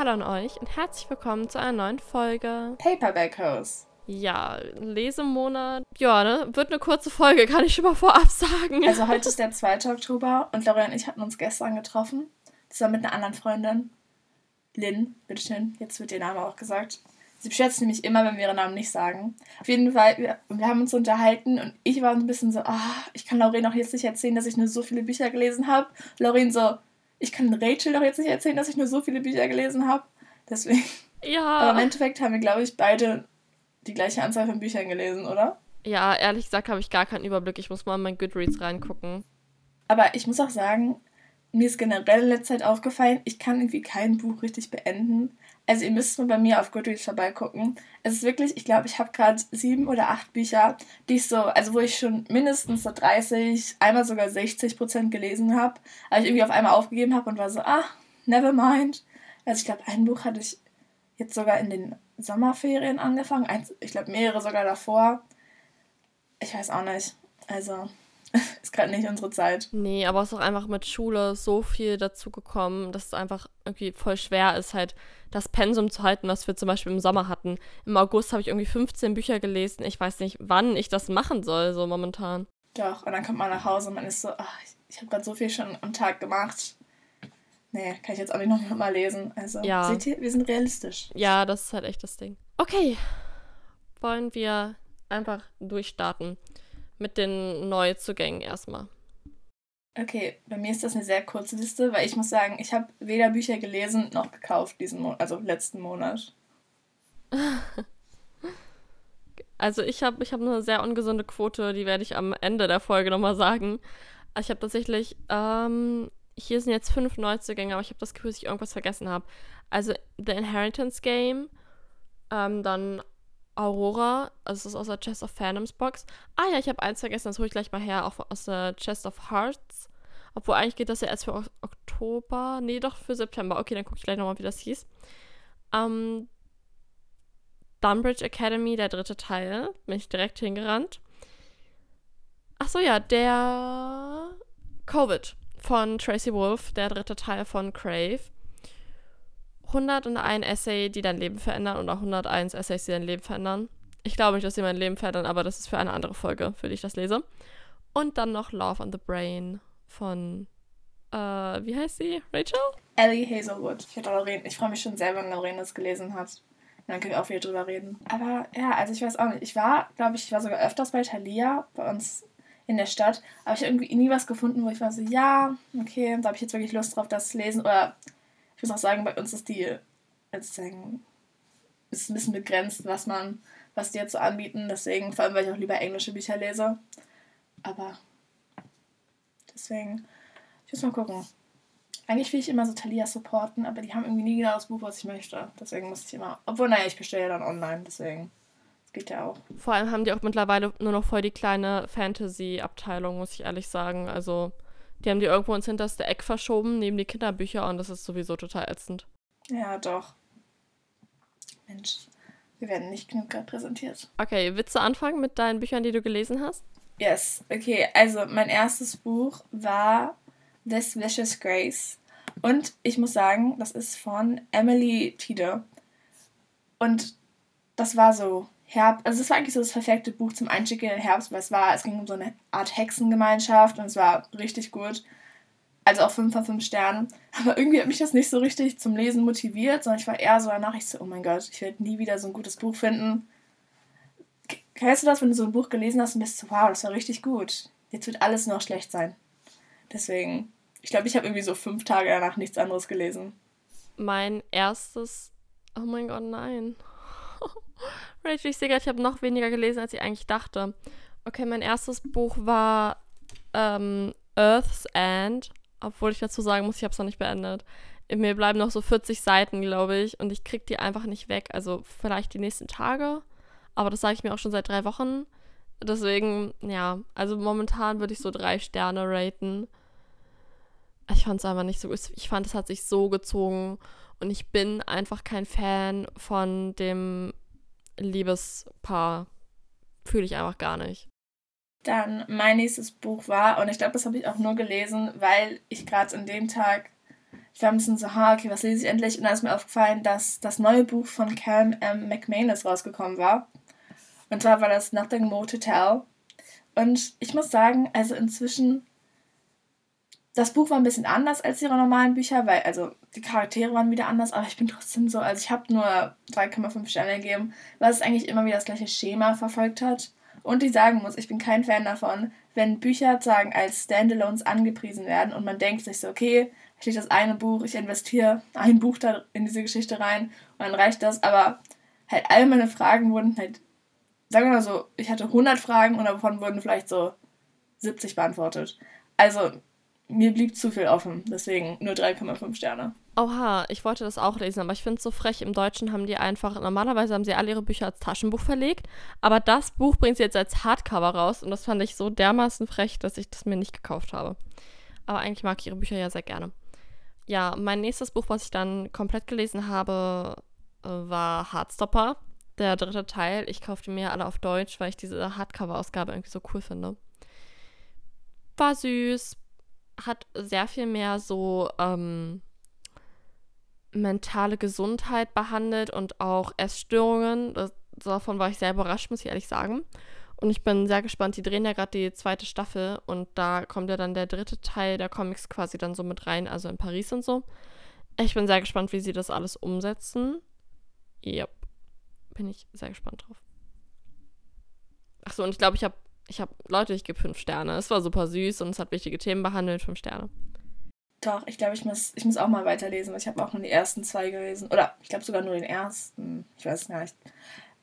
Hallo an euch und herzlich willkommen zu einer neuen Folge. Paperback House. Ja, Lesemonat. Ja, ne? Wird eine kurze Folge, kann ich schon mal vorab sagen. Also heute ist der 2. Oktober und Lauren und ich hatten uns gestern getroffen. Zusammen mit einer anderen Freundin. Lynn, bitteschön. Jetzt wird ihr Name auch gesagt. Sie beschätzt nämlich immer, wenn wir ihren Namen nicht sagen. Auf jeden Fall, wir, wir haben uns unterhalten und ich war ein bisschen so, ah, ich kann Lauren auch jetzt nicht erzählen, dass ich nur so viele Bücher gelesen habe. Lauren so, ich kann Rachel doch jetzt nicht erzählen, dass ich nur so viele Bücher gelesen habe. Deswegen. Ja. Aber im Endeffekt haben wir, glaube ich, beide die gleiche Anzahl von Büchern gelesen, oder? Ja, ehrlich gesagt habe ich gar keinen Überblick. Ich muss mal in mein Goodreads reingucken. Aber ich muss auch sagen, mir ist generell in letzter Zeit aufgefallen, ich kann irgendwie kein Buch richtig beenden. Also ihr müsst mal bei mir auf Goodreads vorbeigucken. Es ist wirklich, ich glaube, ich habe gerade sieben oder acht Bücher, die ich so, also wo ich schon mindestens so 30, einmal sogar 60 Prozent gelesen habe, aber ich irgendwie auf einmal aufgegeben habe und war so, ah, never mind. Also ich glaube, ein Buch hatte ich jetzt sogar in den Sommerferien angefangen, eins, ich glaube mehrere sogar davor. Ich weiß auch nicht. Also ist gerade nicht unsere Zeit. Nee, aber es ist auch einfach mit Schule so viel dazu gekommen, dass es einfach irgendwie voll schwer ist, halt das Pensum zu halten, was wir zum Beispiel im Sommer hatten. Im August habe ich irgendwie 15 Bücher gelesen. Ich weiß nicht, wann ich das machen soll, so momentan. Doch, und dann kommt man nach Hause und man ist so, ach, ich habe gerade so viel schon am Tag gemacht. Nee, kann ich jetzt auch nicht noch mal lesen. Also, Ja. seht ihr, wir sind realistisch. Ja, das ist halt echt das Ding. Okay, wollen wir einfach durchstarten mit den Neuzugängen erstmal. Okay, bei mir ist das eine sehr kurze Liste, weil ich muss sagen, ich habe weder Bücher gelesen noch gekauft diesen Monat, also letzten Monat. Also ich habe ich hab eine sehr ungesunde Quote, die werde ich am Ende der Folge nochmal sagen. Ich habe tatsächlich, ähm, hier sind jetzt fünf Neuzugänge, aber ich habe das Gefühl, dass ich irgendwas vergessen habe. Also The Inheritance Game, ähm, dann Aurora, also das ist aus der Chest of Phantoms Box. Ah ja, ich habe eins vergessen, das hole ich gleich mal her, auch aus der Chest of Hearts. Obwohl eigentlich geht das ja erst für Ok- Oktober, nee, doch für September. Okay, dann gucke ich gleich nochmal, wie das hieß. Ähm, Dunbridge Academy, der dritte Teil. Bin ich direkt hingerannt. Ach so, ja, der Covid von Tracy Wolf, der dritte Teil von Crave. 101 Essay, die dein Leben verändern und auch 101 Essays, die dein Leben verändern. Ich glaube nicht, dass sie mein Leben verändern, aber das ist für eine andere Folge, für die ich das lese. Und dann noch Love on the Brain von, äh, wie heißt sie? Rachel? Ellie Hazelwood. Ich, ich freue mich schon sehr, wenn Lauren das gelesen hat. Dann können wir auch wieder drüber reden. Aber ja, also ich weiß auch nicht. Ich war, glaube ich, ich war sogar öfters bei Thalia, bei uns in der Stadt. Aber ich habe irgendwie nie was gefunden, wo ich war so, ja, okay, da habe ich jetzt wirklich Lust drauf, das zu lesen. Oder ich muss auch sagen, bei uns ist die, sozusagen, ist ein bisschen begrenzt, was man, was die jetzt so anbieten. Deswegen, vor allem, weil ich auch lieber englische Bücher lese. Aber deswegen, ich muss mal gucken. Eigentlich will ich immer so Thalia supporten, aber die haben irgendwie nie genau das Buch, was ich möchte. Deswegen muss ich immer. Obwohl, naja, ich bestelle ja dann online, deswegen. Das geht ja auch. Vor allem haben die auch mittlerweile nur noch voll die kleine Fantasy-Abteilung, muss ich ehrlich sagen. Also, die haben die irgendwo ins hinterste Eck verschoben, neben die Kinderbücher und das ist sowieso total ätzend. Ja, doch. Mensch, wir werden nicht genug repräsentiert. Okay, willst du anfangen mit deinen Büchern, die du gelesen hast? Yes, okay. Also, mein erstes Buch war This Vicious Grace. Und ich muss sagen, das ist von Emily Tide. Und das war so Herbst. Also, es war eigentlich so das perfekte Buch zum Einstieg in den Herbst, weil es war, es ging um so eine Art Hexengemeinschaft und es war richtig gut. Also auch 5 von 5 Sternen. Aber irgendwie hat mich das nicht so richtig zum Lesen motiviert, sondern ich war eher so danach, ich so, oh mein Gott, ich werde nie wieder so ein gutes Buch finden. Kennst du das, wenn du so ein Buch gelesen hast und bist so, wow, das war richtig gut. Jetzt wird alles noch schlecht sein. Deswegen, ich glaube, ich habe irgendwie so fünf Tage danach nichts anderes gelesen. Mein erstes. Oh mein Gott, nein. Rachel, ich sehe gerade, ich habe noch weniger gelesen, als ich eigentlich dachte. Okay, mein erstes Buch war ähm, Earth's End. Obwohl ich dazu sagen muss, ich habe es noch nicht beendet. Mir bleiben noch so 40 Seiten, glaube ich. Und ich kriege die einfach nicht weg. Also vielleicht die nächsten Tage. Aber das sage ich mir auch schon seit drei Wochen. Deswegen, ja, also momentan würde ich so drei Sterne raten. Ich fand es einfach nicht so gut. Ich fand, es hat sich so gezogen. Und ich bin einfach kein Fan von dem Liebespaar. Fühle ich einfach gar nicht. Dann mein nächstes Buch war, und ich glaube, das habe ich auch nur gelesen, weil ich gerade an dem Tag, ich war ein bisschen so, ha, okay, was lese ich endlich? Und dann ist mir aufgefallen, dass das neue Buch von Karen M. McManus rausgekommen war. Und zwar war das Nothing More to Tell. Und ich muss sagen, also inzwischen, das Buch war ein bisschen anders als ihre normalen Bücher, weil, also die Charaktere waren wieder anders, aber ich bin trotzdem so, also ich habe nur 3,5 Sterne gegeben, weil es eigentlich immer wieder das gleiche Schema verfolgt hat. Und ich sagen muss, ich bin kein Fan davon, wenn Bücher sagen als Standalones angepriesen werden und man denkt sich so, okay, steht das eine Buch, ich investiere ein Buch da in diese Geschichte rein und dann reicht das, aber halt all meine Fragen wurden halt, sagen wir mal so, ich hatte 100 Fragen und davon wurden vielleicht so 70 beantwortet. Also mir blieb zu viel offen, deswegen nur 3,5 Sterne. Oha, ich wollte das auch lesen, aber ich finde es so frech. Im Deutschen haben die einfach, normalerweise haben sie alle ihre Bücher als Taschenbuch verlegt, aber das Buch bringt sie jetzt als Hardcover raus und das fand ich so dermaßen frech, dass ich das mir nicht gekauft habe. Aber eigentlich mag ich ihre Bücher ja sehr gerne. Ja, mein nächstes Buch, was ich dann komplett gelesen habe, äh, war Hardstopper, der dritte Teil. Ich kaufte mir alle auf Deutsch, weil ich diese Hardcover-Ausgabe irgendwie so cool finde. War süß, hat sehr viel mehr so ähm, mentale Gesundheit behandelt und auch Essstörungen. Das, davon war ich sehr überrascht, muss ich ehrlich sagen. Und ich bin sehr gespannt. Die drehen ja gerade die zweite Staffel und da kommt ja dann der dritte Teil der Comics quasi dann so mit rein, also in Paris und so. Ich bin sehr gespannt, wie sie das alles umsetzen. Yep. Bin ich sehr gespannt drauf. Achso, und ich glaube, ich habe, ich habe, Leute, ich gebe fünf Sterne. Es war super süß und es hat wichtige Themen behandelt. Fünf Sterne. Doch, ich glaube, ich muss, ich muss auch mal weiterlesen. Ich habe auch nur die ersten zwei gelesen. Oder ich glaube sogar nur den ersten. Ich weiß es gar nicht.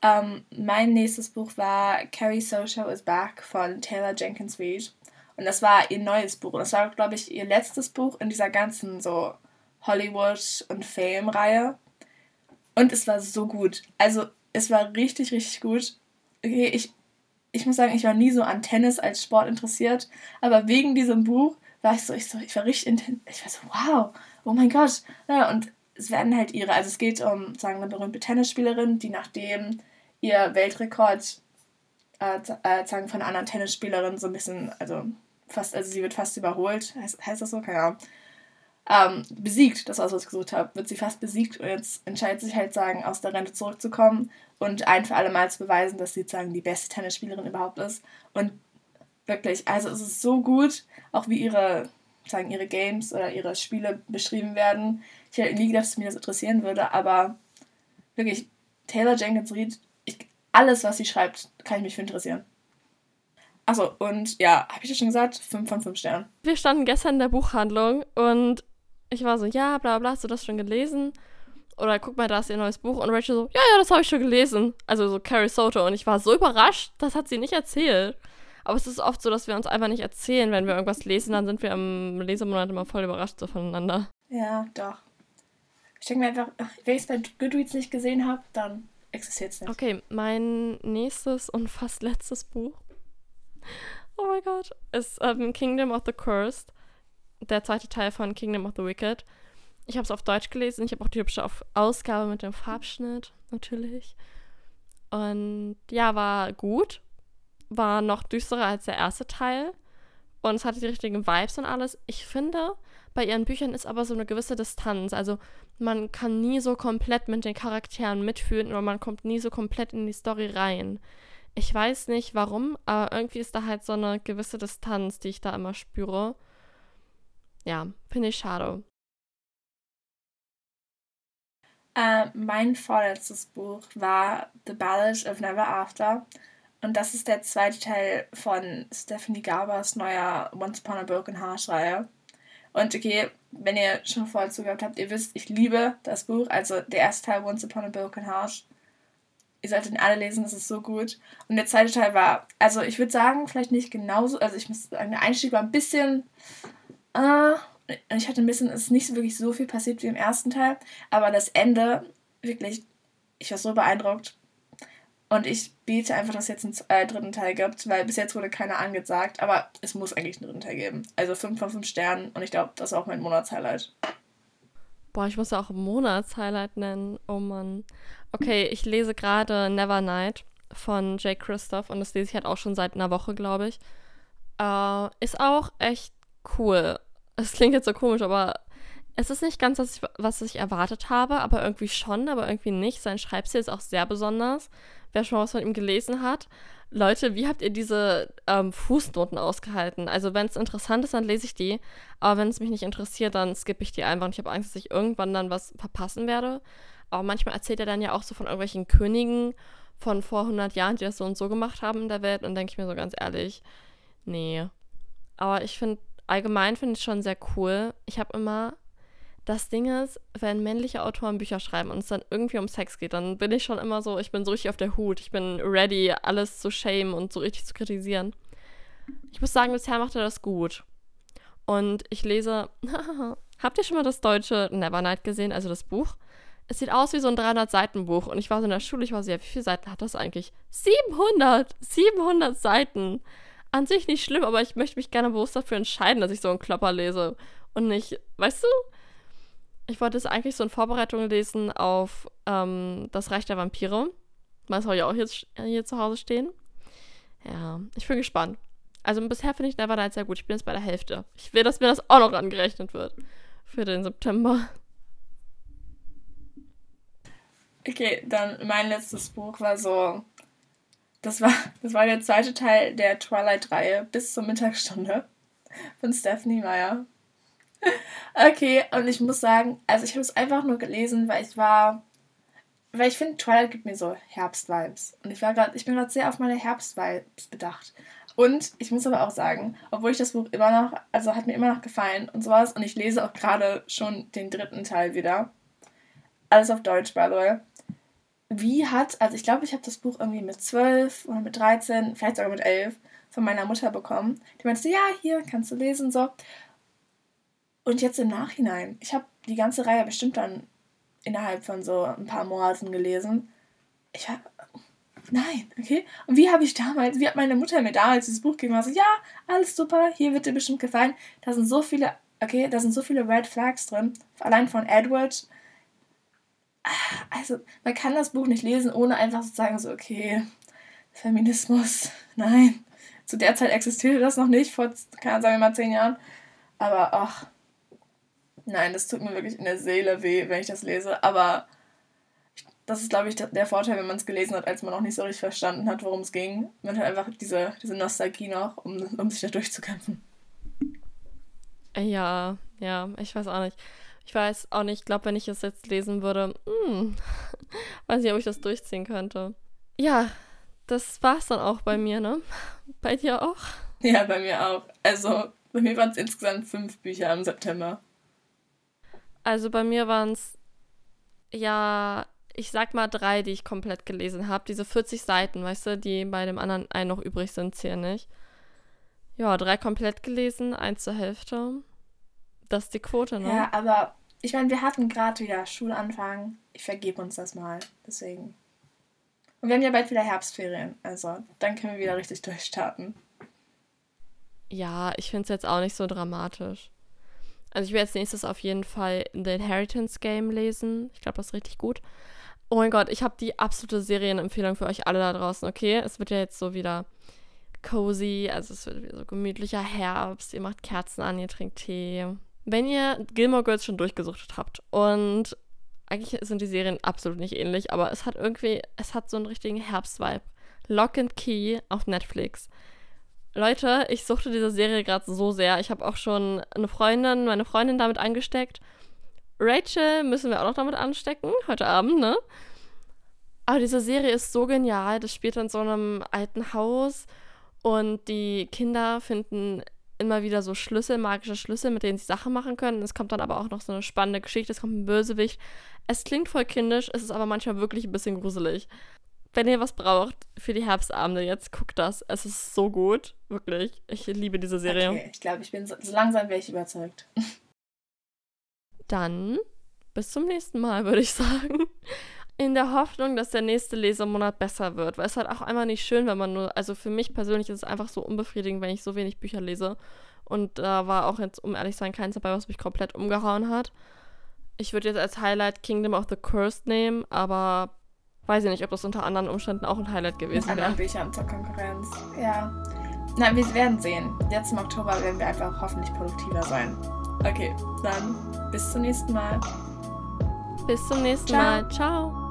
Ähm, mein nächstes Buch war Carrie Social is Back von Taylor Jenkins Reid. Und das war ihr neues Buch. Das war, glaube ich, ihr letztes Buch in dieser ganzen so Hollywood- und Fame-Reihe. Und es war so gut. Also, es war richtig, richtig gut. Okay, ich, ich muss sagen, ich war nie so an Tennis als Sport interessiert. Aber wegen diesem Buch war ich so, ich so, ich war richtig intensiv. Ich war so, wow, oh mein Gott. Ja, und es werden halt ihre, also es geht um, sagen eine berühmte Tennisspielerin, die nachdem ihr Weltrekord äh, äh, sagen von einer anderen Tennisspielerin so ein bisschen, also fast, also sie wird fast überholt, heißt, heißt das so? Keine Ahnung. Ähm, besiegt, das war, was ich gesucht habe, wird sie fast besiegt und jetzt entscheidet sich halt sagen, aus der Rente zurückzukommen und ein für alle Mal zu beweisen, dass sie sagen die beste Tennisspielerin überhaupt ist. Und Wirklich, also es ist so gut, auch wie ihre, sagen, ihre Games oder ihre Spiele beschrieben werden. Ich hätte nie gedacht, dass mich das interessieren würde, aber wirklich, Taylor Jenkins Reid, ich, alles, was sie schreibt, kann ich mich für interessieren. Achso, und ja, habe ich das schon gesagt? 5 von 5 Sternen. Wir standen gestern in der Buchhandlung und ich war so, ja, bla bla, hast du das schon gelesen? Oder guck mal, da ist ihr neues Buch. Und Rachel so, ja, ja, das habe ich schon gelesen. Also so Carrie Soto. Und ich war so überrascht, das hat sie nicht erzählt. Aber es ist oft so, dass wir uns einfach nicht erzählen, wenn wir irgendwas lesen, dann sind wir im Lesemonat immer voll überrascht so voneinander. Ja, doch. Ich denke mir einfach, wenn ich es bei Goodreads nicht gesehen habe, dann existiert es nicht. Okay, mein nächstes und fast letztes Buch, oh mein Gott, ist ähm, Kingdom of the Cursed, der zweite Teil von Kingdom of the Wicked. Ich habe es auf Deutsch gelesen, ich habe auch die hübsche Ausgabe mit dem Farbschnitt, natürlich. Und ja, war gut war noch düsterer als der erste Teil und es hatte die richtigen Vibes und alles. Ich finde, bei ihren Büchern ist aber so eine gewisse Distanz. Also man kann nie so komplett mit den Charakteren mitfühlen oder man kommt nie so komplett in die Story rein. Ich weiß nicht warum, aber irgendwie ist da halt so eine gewisse Distanz, die ich da immer spüre. Ja, finde ich schade. Uh, mein vorletztes Buch war The Ballad of Never After. Und das ist der zweite Teil von Stephanie Gabers neuer Once Upon a Broken Heart Reihe. Und okay, wenn ihr schon vorher zugehört habt, ihr wisst, ich liebe das Buch. Also der erste Teil Once Upon a Broken Heart. Ihr solltet ihn alle lesen, das ist so gut. Und der zweite Teil war, also ich würde sagen, vielleicht nicht genauso. Also ich muss sagen, der Einstieg war ein bisschen. Äh, ich hatte ein bisschen, es ist nicht wirklich so viel passiert wie im ersten Teil. Aber das Ende, wirklich, ich war so beeindruckt. Und ich bete einfach, dass es jetzt einen äh, dritten Teil gibt, weil bis jetzt wurde keiner angesagt, aber es muss eigentlich einen dritten Teil geben. Also 5 von 5 Sternen und ich glaube, das ist auch mein Monatshighlight. Boah, ich muss ja auch Monatshighlight nennen. Oh Mann. Okay, ich lese gerade Nevernight von Jake Christoph und das lese ich halt auch schon seit einer Woche, glaube ich. Äh, ist auch echt cool. Es klingt jetzt so komisch, aber Es ist nicht ganz das, was ich erwartet habe, aber irgendwie schon, aber irgendwie nicht. Sein Schreibstil ist auch sehr besonders. Wer schon mal was von ihm gelesen hat. Leute, wie habt ihr diese ähm, Fußnoten ausgehalten? Also, wenn es interessant ist, dann lese ich die. Aber wenn es mich nicht interessiert, dann skippe ich die einfach. Und ich habe Angst, dass ich irgendwann dann was verpassen werde. Aber manchmal erzählt er dann ja auch so von irgendwelchen Königen von vor 100 Jahren, die das so und so gemacht haben in der Welt. Und denke ich mir so ganz ehrlich, nee. Aber ich finde, allgemein finde ich schon sehr cool. Ich habe immer, das Ding ist, wenn männliche Autoren Bücher schreiben und es dann irgendwie um Sex geht, dann bin ich schon immer so, ich bin so richtig auf der Hut. Ich bin ready, alles zu shamen und so richtig zu kritisieren. Ich muss sagen, bisher macht er das gut. Und ich lese, habt ihr schon mal das deutsche Nevernight gesehen, also das Buch? Es sieht aus wie so ein 300-Seiten-Buch. Und ich war so in der Schule, ich war so, ja, wie viele Seiten hat das eigentlich? 700! 700 Seiten! An sich nicht schlimm, aber ich möchte mich gerne bewusst dafür entscheiden, dass ich so einen Klopper lese. Und nicht, weißt du? Ich wollte es eigentlich so in Vorbereitung lesen auf ähm, Das Reich der Vampire. Das habe ich auch jetzt hier zu Hause stehen. Ja, ich bin gespannt. Also bisher finde ich Nevernight sehr gut. Ich bin jetzt bei der Hälfte. Ich will, dass mir das auch noch angerechnet wird. Für den September. Okay, dann mein letztes Buch war so. Das war, das war der zweite Teil der Twilight-Reihe bis zur Mittagsstunde von Stephanie Meyer. Okay, und ich muss sagen, also ich habe es einfach nur gelesen, weil ich war. Weil ich finde, Twilight gibt mir so Herbst-Vibes. Und ich war gerade, ich bin gerade sehr auf meine Herbst-Vibes bedacht. Und ich muss aber auch sagen, obwohl ich das Buch immer noch, also hat mir immer noch gefallen und sowas, und ich lese auch gerade schon den dritten Teil wieder. Alles auf Deutsch, by the way wie hat, also ich glaube, ich habe das Buch irgendwie mit 12 oder mit 13, vielleicht sogar mit 11 von meiner Mutter bekommen. Die meinte, ja, hier kannst du lesen, so. Und jetzt im Nachhinein, ich habe die ganze Reihe bestimmt dann innerhalb von so ein paar Monaten gelesen. Ich war, nein, okay. Und wie habe ich damals, wie hat meine Mutter mir damals dieses Buch gegeben? Also, ja, alles super, hier wird dir bestimmt gefallen. Da sind so viele, okay, da sind so viele Red Flags drin. Allein von Edward also man kann das Buch nicht lesen, ohne einfach zu sagen, so, okay, Feminismus, nein. Zu der Zeit existierte das noch nicht, vor, kann sagen wir mal, zehn Jahren. Aber ach, nein, das tut mir wirklich in der Seele weh, wenn ich das lese. Aber das ist, glaube ich, der Vorteil, wenn man es gelesen hat, als man noch nicht so richtig verstanden hat, worum es ging. Man hat einfach diese, diese Nostalgie noch, um, um sich da durchzukämpfen. Ja, ja, ich weiß auch nicht. Ich weiß auch nicht, ich glaube, wenn ich es jetzt lesen würde, hm, weiß nicht, ob ich das durchziehen könnte. Ja, das war's dann auch bei mir, ne? Bei dir auch? Ja, bei mir auch. Also, bei mir waren es insgesamt fünf Bücher im September. Also, bei mir waren es, ja, ich sag mal drei, die ich komplett gelesen habe. Diese 40 Seiten, weißt du, die bei dem anderen einen noch übrig sind, zählen nicht. Ja, drei komplett gelesen, eins zur Hälfte. Das ist die Quote, ne? Ja, aber ich meine, wir hatten gerade wieder Schulanfang. Ich vergebe uns das mal. Deswegen. Und wir haben ja bald wieder Herbstferien. Also, dann können wir wieder richtig durchstarten. Ja, ich finde es jetzt auch nicht so dramatisch. Also, ich werde als nächstes auf jeden Fall The Inheritance Game lesen. Ich glaube, das ist richtig gut. Oh mein Gott, ich habe die absolute Serienempfehlung für euch alle da draußen, okay? Es wird ja jetzt so wieder cozy, also es wird wieder so gemütlicher Herbst. Ihr macht Kerzen an, ihr trinkt Tee, wenn ihr Gilmore Girls schon durchgesucht habt und eigentlich sind die Serien absolut nicht ähnlich, aber es hat irgendwie, es hat so einen richtigen Herbstvibe. Lock and Key auf Netflix. Leute, ich suchte diese Serie gerade so sehr. Ich habe auch schon eine Freundin, meine Freundin damit angesteckt. Rachel müssen wir auch noch damit anstecken, heute Abend, ne? Aber diese Serie ist so genial. Das spielt in so einem alten Haus und die Kinder finden immer wieder so Schlüssel, magische Schlüssel, mit denen sie Sachen machen können. Es kommt dann aber auch noch so eine spannende Geschichte, es kommt ein Bösewicht. Es klingt voll kindisch, es ist aber manchmal wirklich ein bisschen gruselig. Wenn ihr was braucht für die Herbstabende jetzt, guckt das. Es ist so gut, wirklich. Ich liebe diese Serie. Okay, ich glaube, ich bin so, so langsam wäre ich überzeugt. Dann bis zum nächsten Mal, würde ich sagen in der Hoffnung, dass der nächste Lesemonat besser wird. Weil es halt auch einfach nicht schön, wenn man nur, also für mich persönlich ist es einfach so unbefriedigend, wenn ich so wenig Bücher lese. Und da war auch jetzt, um ehrlich zu sein, keins dabei, was mich komplett umgehauen hat. Ich würde jetzt als Highlight Kingdom of the Cursed nehmen, aber weiß ich nicht, ob das unter anderen Umständen auch ein Highlight gewesen wäre. Büchern zur Konkurrenz. Ja. Na, wir werden sehen. Jetzt im Oktober werden wir einfach hoffentlich produktiver sein. Okay, dann bis zum nächsten Mal. Bis zum nächsten Ciao. Mal. Ciao.